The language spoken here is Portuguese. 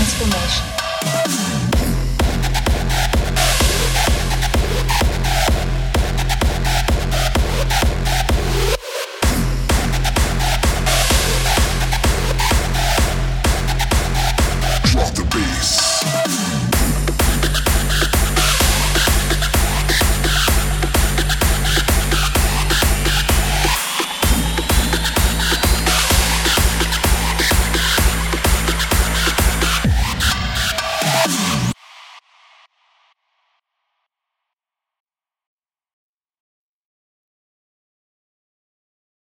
transformation.